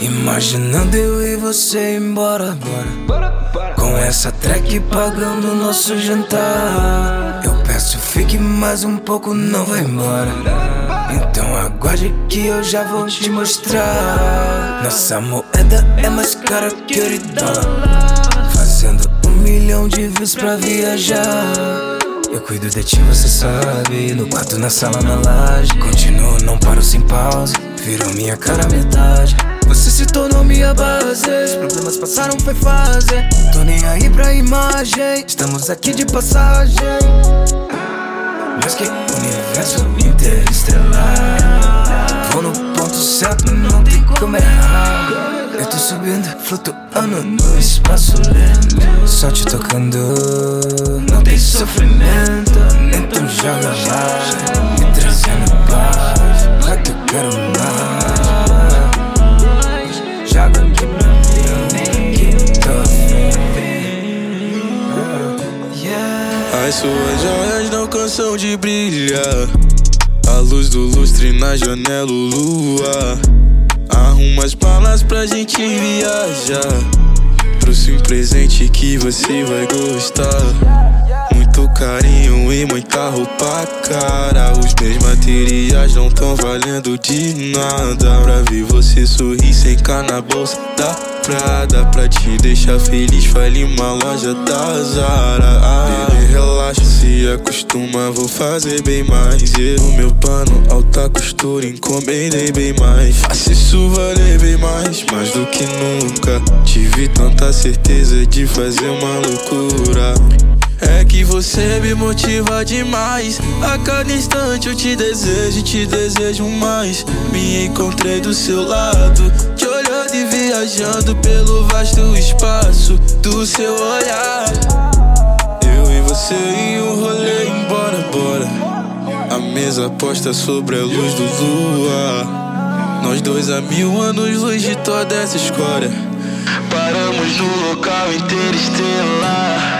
Imaginando eu e você embora, bora. Com essa track pagando nosso jantar. Eu peço fique mais um pouco, não vai embora. Então aguarde que eu já vou te mostrar. Nossa moeda é mais cara que e dólar. Fazendo um milhão de views pra viajar. Eu cuido de ti, você sabe. No quarto, na sala, na laje. Continuo, não paro sem pausa. Virou minha cara metade. Você se tornou minha base. Os problemas passaram, foi fase. Tô nem aí pra imagem. Estamos aqui de passagem. Mas que universo interestelar. Vou no ponto certo, não tem como errar. Eu tô subindo, flutuando no espaço lento. Só te tocando, não tem sofrimento. Então As suas joias não cansam de brilhar. A luz do lustre na janela, lua. Arruma as balas pra gente viajar. Trouxe um presente que você vai gostar. Muito carinho e muita roupa cara. Os meus materiais não tão valendo de nada. Pra ver você sorrir sem cá na bolsa da Prada. Pra te deixar feliz, fale uma loja da Zara. Ah, Bebê, relaxa, acostuma, vou fazer bem mais. Eu, meu pano, alta costura, encomendei bem mais. Faça isso valer bem mais, mais do que nunca. Tive tanta certeza de fazer uma loucura. É que você me motiva demais. A cada instante eu te desejo, te desejo mais. Me encontrei do seu lado, te olhando e viajando pelo vasto espaço do seu olhar. E você em um rolê, embora, bora. A mesa posta sobre a luz do luar. Nós dois a mil anos luz de toda essa escória. Paramos no local interestelar.